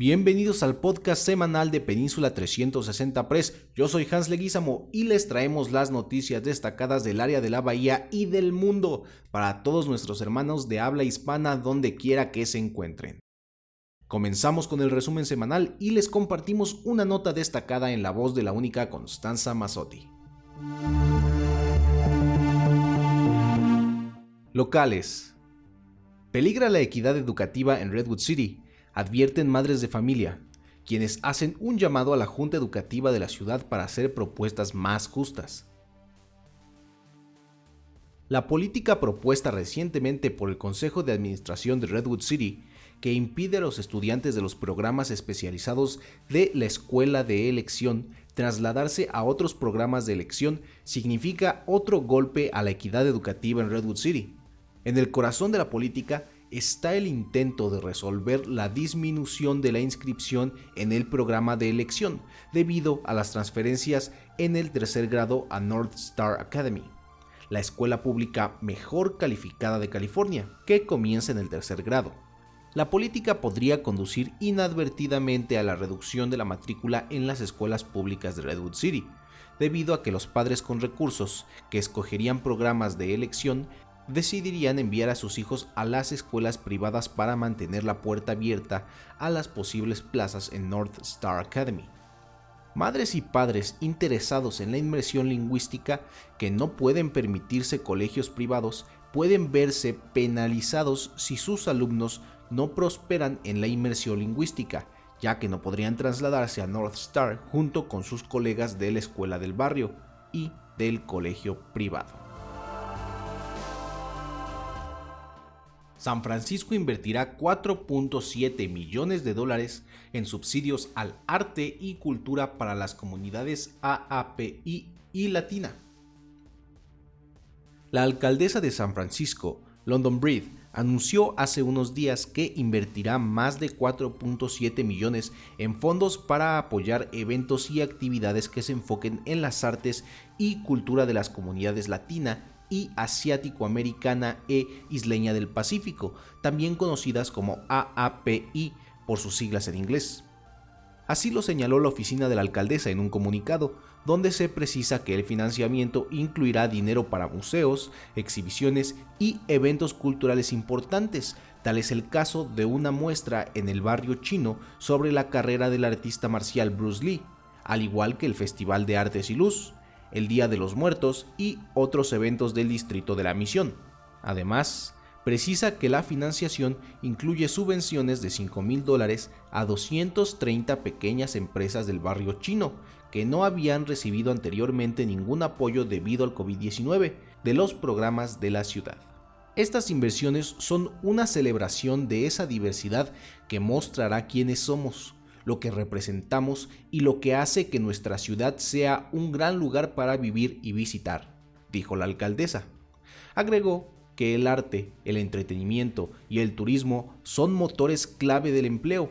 Bienvenidos al podcast semanal de Península 360 Press. Yo soy Hans Leguizamo y les traemos las noticias destacadas del área de la Bahía y del mundo para todos nuestros hermanos de habla hispana donde quiera que se encuentren. Comenzamos con el resumen semanal y les compartimos una nota destacada en la voz de la única Constanza Mazzotti. Locales. Peligra la equidad educativa en Redwood City advierten madres de familia, quienes hacen un llamado a la Junta Educativa de la ciudad para hacer propuestas más justas. La política propuesta recientemente por el Consejo de Administración de Redwood City, que impide a los estudiantes de los programas especializados de la escuela de elección trasladarse a otros programas de elección, significa otro golpe a la equidad educativa en Redwood City. En el corazón de la política está el intento de resolver la disminución de la inscripción en el programa de elección debido a las transferencias en el tercer grado a North Star Academy, la escuela pública mejor calificada de California, que comienza en el tercer grado. La política podría conducir inadvertidamente a la reducción de la matrícula en las escuelas públicas de Redwood City, debido a que los padres con recursos que escogerían programas de elección decidirían enviar a sus hijos a las escuelas privadas para mantener la puerta abierta a las posibles plazas en North Star Academy. Madres y padres interesados en la inmersión lingüística que no pueden permitirse colegios privados pueden verse penalizados si sus alumnos no prosperan en la inmersión lingüística, ya que no podrían trasladarse a North Star junto con sus colegas de la escuela del barrio y del colegio privado. San Francisco invertirá 4.7 millones de dólares en subsidios al arte y cultura para las comunidades AAPI y Latina. La alcaldesa de San Francisco, London Breed, anunció hace unos días que invertirá más de 4.7 millones en fondos para apoyar eventos y actividades que se enfoquen en las artes y cultura de las comunidades latina y asiático-americana e isleña del Pacífico, también conocidas como AAPI por sus siglas en inglés. Así lo señaló la oficina de la alcaldesa en un comunicado, donde se precisa que el financiamiento incluirá dinero para museos, exhibiciones y eventos culturales importantes, tal es el caso de una muestra en el barrio chino sobre la carrera del artista marcial Bruce Lee, al igual que el Festival de Artes y Luz, el Día de los Muertos y otros eventos del Distrito de la Misión. Además, precisa que la financiación incluye subvenciones de 5 mil dólares a 230 pequeñas empresas del barrio chino que no habían recibido anteriormente ningún apoyo debido al COVID-19 de los programas de la ciudad. Estas inversiones son una celebración de esa diversidad que mostrará quiénes somos, lo que representamos y lo que hace que nuestra ciudad sea un gran lugar para vivir y visitar, dijo la alcaldesa. Agregó que el arte, el entretenimiento y el turismo son motores clave del empleo,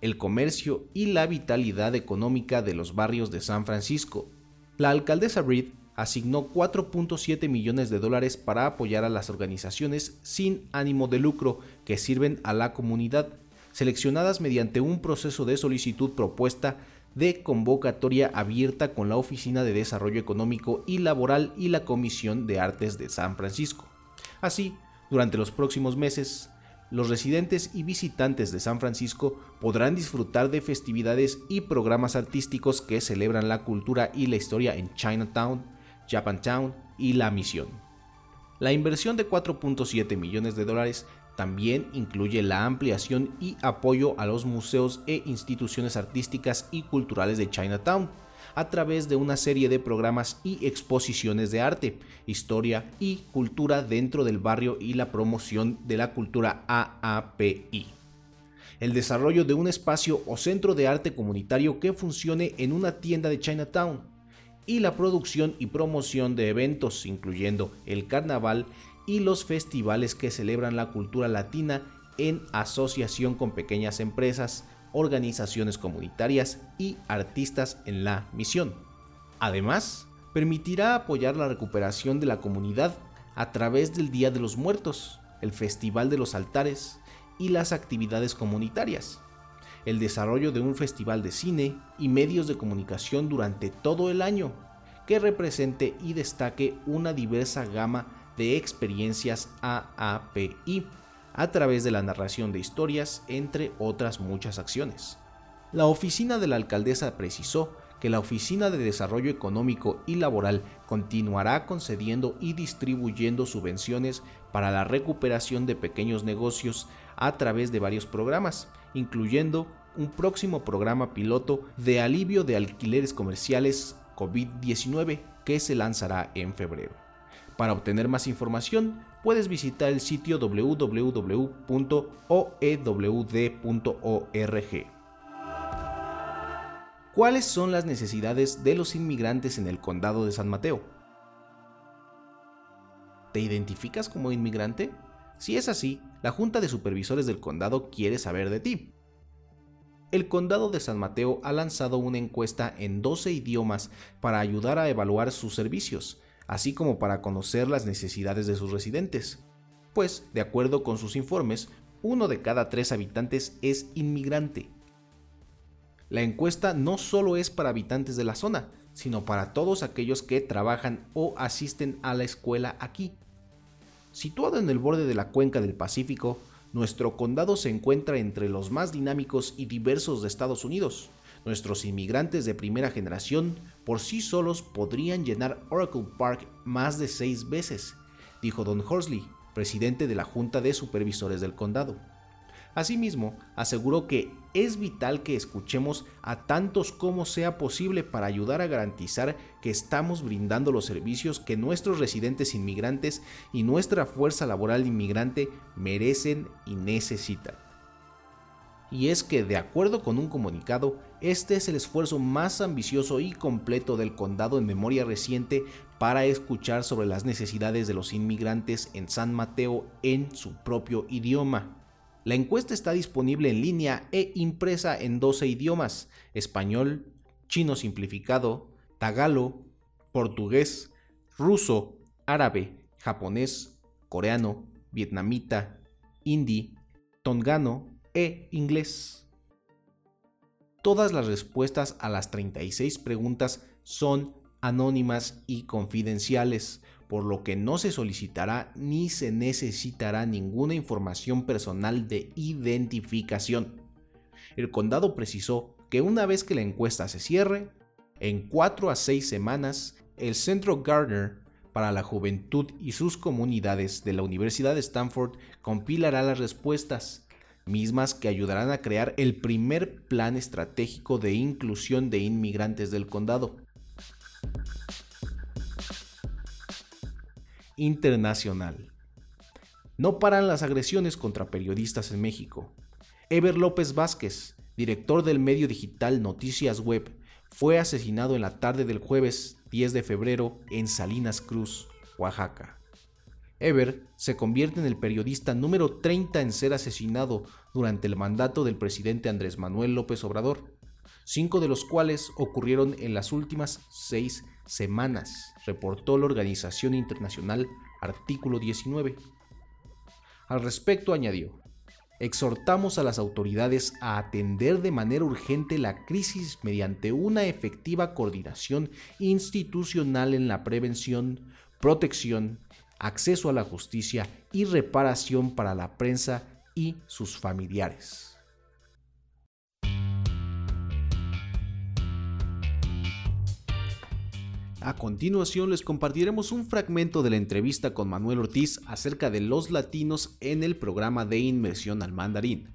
el comercio y la vitalidad económica de los barrios de San Francisco. La alcaldesa Reed asignó 4.7 millones de dólares para apoyar a las organizaciones sin ánimo de lucro que sirven a la comunidad seleccionadas mediante un proceso de solicitud propuesta de convocatoria abierta con la Oficina de Desarrollo Económico y Laboral y la Comisión de Artes de San Francisco. Así, durante los próximos meses, los residentes y visitantes de San Francisco podrán disfrutar de festividades y programas artísticos que celebran la cultura y la historia en Chinatown, Japantown y La Misión. La inversión de 4.7 millones de dólares también incluye la ampliación y apoyo a los museos e instituciones artísticas y culturales de Chinatown a través de una serie de programas y exposiciones de arte, historia y cultura dentro del barrio y la promoción de la cultura AAPI. El desarrollo de un espacio o centro de arte comunitario que funcione en una tienda de Chinatown y la producción y promoción de eventos incluyendo el carnaval y los festivales que celebran la cultura latina en asociación con pequeñas empresas, organizaciones comunitarias y artistas en la misión. Además, permitirá apoyar la recuperación de la comunidad a través del Día de los Muertos, el Festival de los Altares y las actividades comunitarias, el desarrollo de un festival de cine y medios de comunicación durante todo el año, que represente y destaque una diversa gama de experiencias AAPI a través de la narración de historias, entre otras muchas acciones. La oficina de la alcaldesa precisó que la Oficina de Desarrollo Económico y Laboral continuará concediendo y distribuyendo subvenciones para la recuperación de pequeños negocios a través de varios programas, incluyendo un próximo programa piloto de alivio de alquileres comerciales COVID-19 que se lanzará en febrero. Para obtener más información, puedes visitar el sitio www.oewd.org. ¿Cuáles son las necesidades de los inmigrantes en el condado de San Mateo? ¿Te identificas como inmigrante? Si es así, la Junta de Supervisores del Condado quiere saber de ti. El Condado de San Mateo ha lanzado una encuesta en 12 idiomas para ayudar a evaluar sus servicios, así como para conocer las necesidades de sus residentes. Pues, de acuerdo con sus informes, uno de cada tres habitantes es inmigrante. La encuesta no solo es para habitantes de la zona, sino para todos aquellos que trabajan o asisten a la escuela aquí. Situado en el borde de la cuenca del Pacífico, nuestro condado se encuentra entre los más dinámicos y diversos de Estados Unidos. Nuestros inmigrantes de primera generación por sí solos podrían llenar Oracle Park más de seis veces, dijo Don Horsley, presidente de la Junta de Supervisores del Condado. Asimismo, aseguró que es vital que escuchemos a tantos como sea posible para ayudar a garantizar que estamos brindando los servicios que nuestros residentes inmigrantes y nuestra fuerza laboral inmigrante merecen y necesitan y es que, de acuerdo con un comunicado, este es el esfuerzo más ambicioso y completo del condado en memoria reciente para escuchar sobre las necesidades de los inmigrantes en San Mateo en su propio idioma. La encuesta está disponible en línea e impresa en 12 idiomas, español, chino simplificado, tagalo, portugués, ruso, árabe, japonés, coreano, vietnamita, hindi, tongano, e inglés. Todas las respuestas a las 36 preguntas son anónimas y confidenciales, por lo que no se solicitará ni se necesitará ninguna información personal de identificación. El condado precisó que una vez que la encuesta se cierre, en 4 a 6 semanas, el Centro Gardner para la Juventud y sus comunidades de la Universidad de Stanford compilará las respuestas mismas que ayudarán a crear el primer plan estratégico de inclusión de inmigrantes del condado. Internacional. No paran las agresiones contra periodistas en México. Ever López Vázquez, director del medio digital Noticias Web, fue asesinado en la tarde del jueves 10 de febrero en Salinas Cruz, Oaxaca. Ever se convierte en el periodista número 30 en ser asesinado durante el mandato del presidente Andrés Manuel López Obrador, cinco de los cuales ocurrieron en las últimas seis semanas, reportó la organización internacional Artículo 19. Al respecto añadió, exhortamos a las autoridades a atender de manera urgente la crisis mediante una efectiva coordinación institucional en la prevención, protección acceso a la justicia y reparación para la prensa y sus familiares. A continuación les compartiremos un fragmento de la entrevista con Manuel Ortiz acerca de los latinos en el programa de inmersión al mandarín.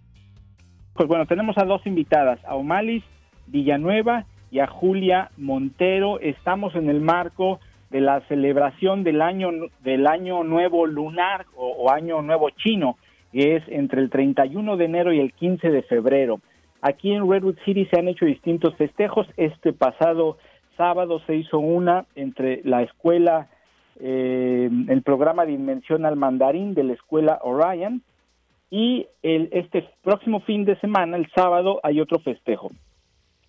Pues bueno, tenemos a dos invitadas, a Omalis Villanueva y a Julia Montero. Estamos en el marco de la celebración del año del año nuevo lunar o, año nuevo chino, que es entre el 31 de enero y el 15 de febrero. Aquí en Redwood City se han hecho distintos festejos. Este pasado sábado se hizo una entre la escuela eh, el programa de inmersión al mandarín de la escuela Orion y el, este próximo fin de semana, el sábado, hay otro festejo.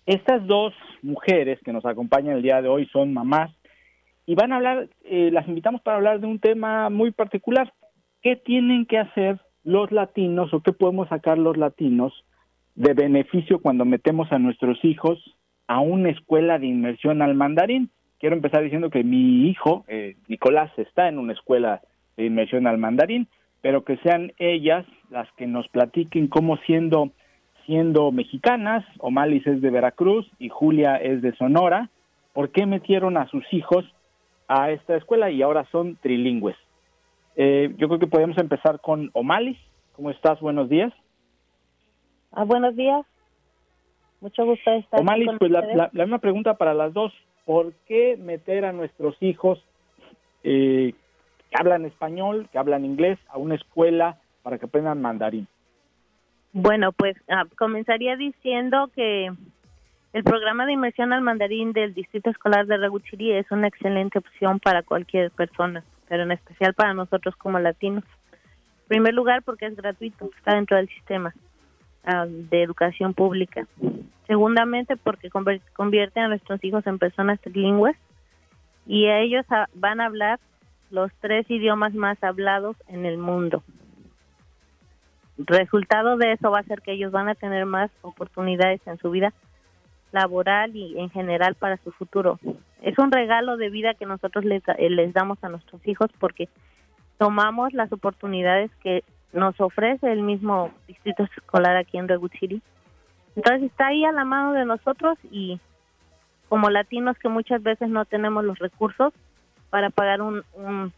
Estas dos mujeres que nos acompañan el día de hoy son mamás y van a hablar, eh, las invitamos para hablar de un tema muy particular. ¿Qué tienen que hacer los latinos o qué podemos sacar los latinos de beneficio cuando metemos a nuestros hijos a una escuela de inmersión al mandarín? Quiero empezar diciendo que mi hijo, eh, Nicolás, está en una escuela de inmersión al mandarín, pero que sean ellas las que nos platiquen cómo siendo siendo mexicanas, Omalis es de Veracruz y Julia es de Sonora, ¿por qué metieron a sus hijos a esta escuela y ahora son trilingües? Eh, yo creo que podemos empezar con Omalis. ¿Cómo estás? Buenos días. Ah, buenos días. Mucho gusto estar Omalis, pues la, la, misma pregunta para las dos. ¿Por qué meter a nuestros hijos eh, que hablan español, que hablan inglés, a una escuela para que aprendan mandarín? Bueno, pues ah, comenzaría diciendo que el programa de inmersión al mandarín del Distrito Escolar de Raguchiri es una excelente opción para cualquier persona, pero en especial para nosotros como latinos. En primer lugar, porque es gratuito, está dentro del sistema ah, de educación pública. Segundamente, porque convierte a nuestros hijos en personas trilingües y ellos van a hablar los tres idiomas más hablados en el mundo resultado de eso va a ser que ellos van a tener más oportunidades en su vida laboral y en general para su futuro. Es un regalo de vida que nosotros les, eh, les damos a nuestros hijos porque tomamos las oportunidades que nos ofrece el mismo distrito escolar aquí en Redwood City. Entonces está ahí a la mano de nosotros y como latinos que muchas veces no tenemos los recursos para pagar un, un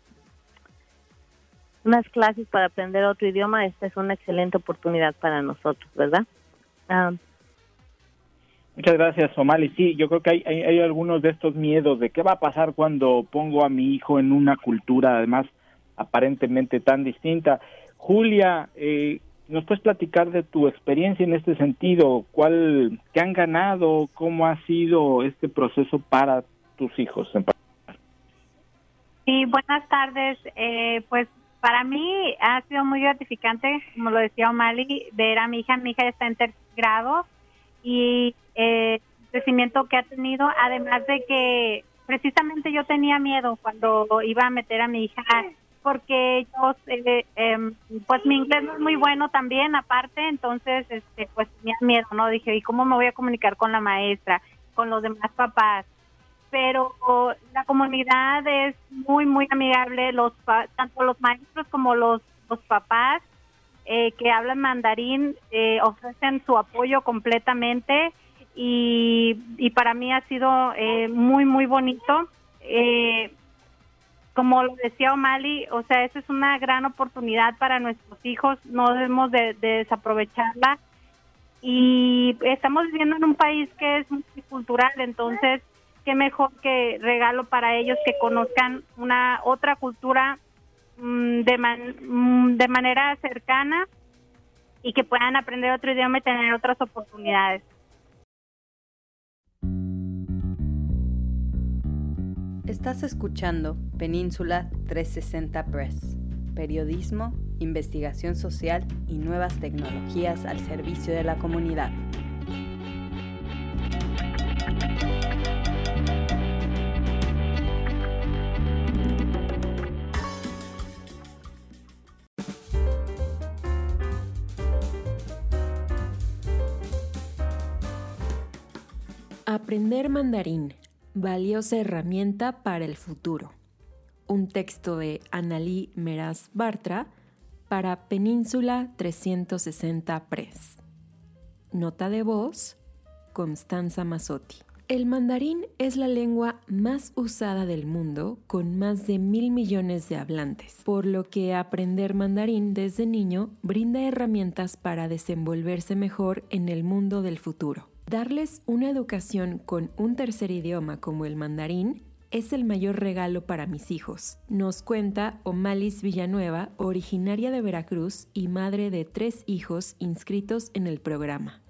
unas clases para aprender otro idioma, esta es una excelente oportunidad para nosotros, ¿verdad? Ah. Muchas gracias, Omali. Sí, yo creo que hay, algunos de estos miedos de qué va a pasar cuando pongo a mi hijo en una cultura, además, aparentemente tan distinta. Julia, eh, ¿nos puedes platicar de tu experiencia en este sentido? ¿Cuál, ¿Qué han ganado? ¿Cómo ha sido este proceso para tus hijos? Sí, buenas tardes. Eh, pues para mí ha sido muy gratificante, como lo decía O'Malley, ver a mi hija. Mi hija está en tercer grado y eh, el crecimiento que ha tenido, además de que precisamente yo tenía miedo cuando iba a meter a mi hija porque yo eh, em, pues mi inglés no es muy bueno también aparte entonces este pues tenía miedo no dije y cómo me voy a comunicar con la maestra con los demás papás pero la comunidad es muy, muy amigable, los tanto los maestros como los, los papás eh, que hablan mandarín eh, ofrecen su apoyo completamente y, y para mí ha sido eh, muy, muy bonito. como lo decía O'Malley, o sea, esa es una gran oportunidad para nuestros hijos, no debemos de, de desaprovecharla. Y estamos viviendo en un país que es multicultural, entonces qué mejor que regalo para ellos que conozcan una otra cultura de, mm, de manera cercana y que puedan aprender otro idioma y tener otras oportunidades. Estás escuchando Península 360 Press, periodismo, investigación social y nuevas tecnologías al servicio de la comunidad. Aprender mandarín, valiosa herramienta para el futuro. Un texto de Analí Meraz Bartra para Península 360 Press. Nota de voz, Constanza Mazzotti. El mandarín es la lengua más usada del mundo, con más de mil millones de hablantes, por lo que aprender mandarín desde niño brinda herramientas para desenvolverse mejor en el mundo del futuro. Darles una educación con un tercer idioma como el mandarín es el mayor regalo para mis hijos, nos cuenta Omalis Villanueva, originaria de Veracruz y madre de tres hijos inscritos en el programa.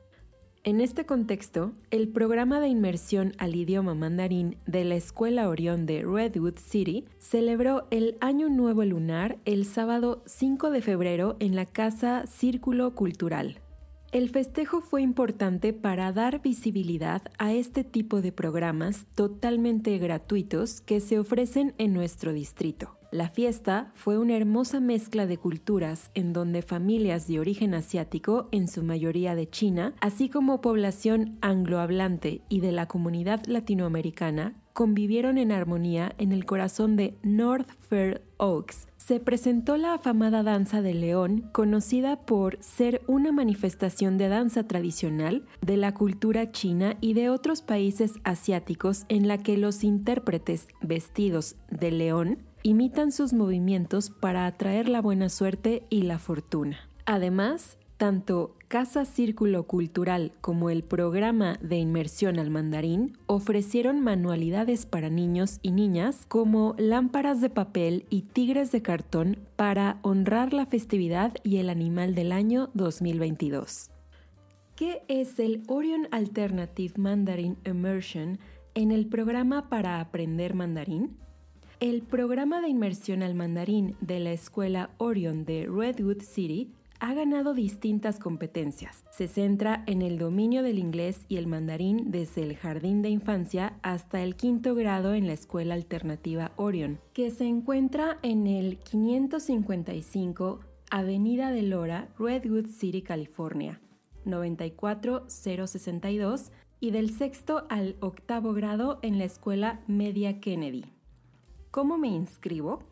En este contexto, el programa de inmersión al idioma mandarín de la Escuela Orión de Redwood City celebró el Año Nuevo Lunar el sábado 5 de febrero en la Casa Círculo Cultural. El festejo fue importante para dar visibilidad a este tipo de programas totalmente gratuitos que se ofrecen en nuestro distrito. La fiesta fue una hermosa mezcla de culturas en donde familias de origen asiático, en su mayoría de China, así como población anglohablante y de la comunidad latinoamericana, convivieron en armonía en el corazón de North Fair Oaks. Se presentó la afamada danza de león, conocida por ser una manifestación de danza tradicional de la cultura china y de otros países asiáticos en la que los intérpretes vestidos de león imitan sus movimientos para atraer la buena suerte y la fortuna. Además, tanto Casa Círculo Cultural como el programa de inmersión al mandarín ofrecieron manualidades para niños y niñas como lámparas de papel y tigres de cartón para honrar la festividad y el animal del año 2022. ¿Qué es el Orion Alternative Mandarin Immersion en el programa para aprender mandarín? El programa de inmersión al mandarín de la escuela Orion de Redwood City ha ganado distintas competencias. Se centra en el dominio del inglés y el mandarín desde el jardín de infancia hasta el quinto grado en la escuela alternativa Orion, que se encuentra en el 555 Avenida de Lora, Redwood City, California, 94062 y del sexto al octavo grado en la escuela Media Kennedy. ¿Cómo me inscribo?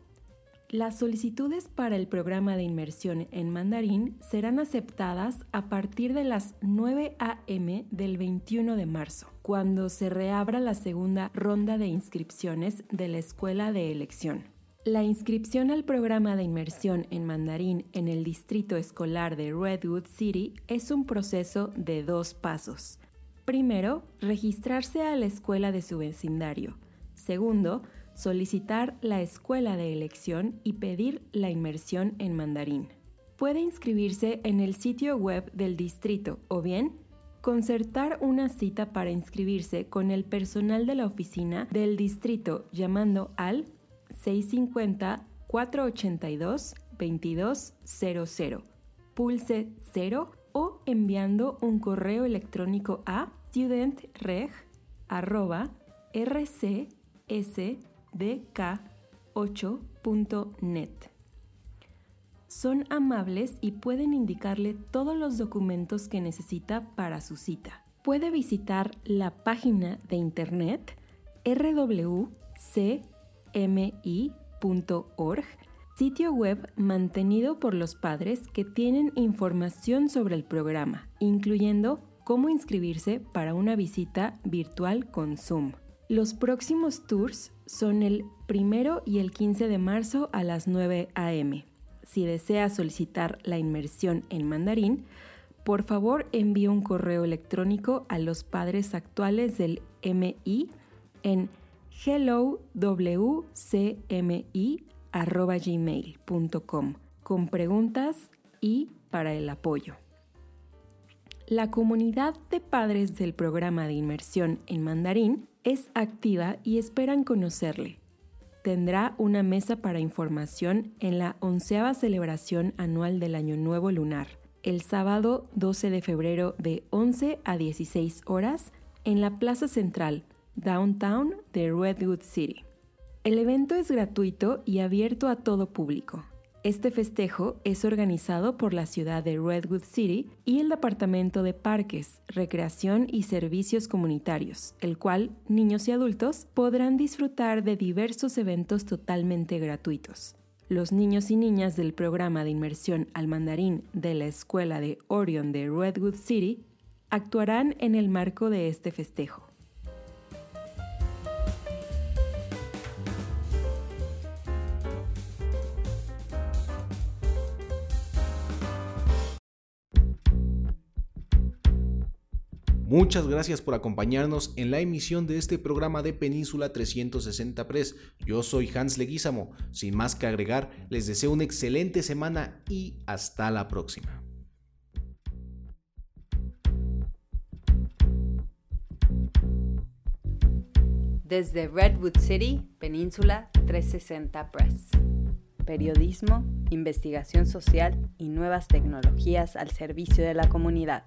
Las solicitudes para el programa de inmersión en mandarín serán aceptadas a partir de las 9 a.m. del 21 de marzo, cuando se reabra la segunda ronda de inscripciones de la escuela de elección. La inscripción al programa de inmersión en mandarín en el distrito escolar de Redwood City es un proceso de dos pasos. Primero, registrarse a la escuela de su vecindario. Segundo, solicitar la escuela de elección y pedir la inmersión en mandarín. Puede inscribirse en el sitio web del distrito o bien concertar una cita para inscribirse con el personal de la oficina del distrito llamando al 650-482-2200, pulse 0 o enviando un correo electrónico a studentreg.rcs dk8.net. Son amables y pueden indicarle todos los documentos que necesita para su cita. Puede visitar la página de internet rwcmi.org, sitio web mantenido por los padres que tienen información sobre el programa, incluyendo cómo inscribirse para una visita virtual con Zoom. Los próximos tours son el primero y el 15 de marzo a las 9 a.m. Si desea solicitar la inmersión en mandarín, por favor envíe un correo electrónico a los padres actuales del MI en hellowcmi.gmail.com con preguntas y para el apoyo. La comunidad de padres del programa de inmersión en mandarín es activa y esperan conocerle. Tendrá una mesa para información en la onceava celebración anual del Año Nuevo Lunar, el sábado 12 de febrero de 11 a 16 horas en la Plaza Central, downtown de Redwood City. El evento es gratuito y abierto a todo público. Este festejo es organizado por la ciudad de Redwood City y el Departamento de Parques, Recreación y Servicios Comunitarios, el cual niños y adultos podrán disfrutar de diversos eventos totalmente gratuitos. Los niños y niñas del programa de inmersión al mandarín de la Escuela de Orion de Redwood City actuarán en el marco de este festejo. Muchas gracias por acompañarnos en la emisión de este programa de Península 360 Press. Yo soy Hans Leguízamo. Sin más que agregar, les deseo una excelente semana y hasta la próxima. Desde Redwood City, Península 360 Press. Periodismo, investigación social y nuevas tecnologías al servicio de la comunidad.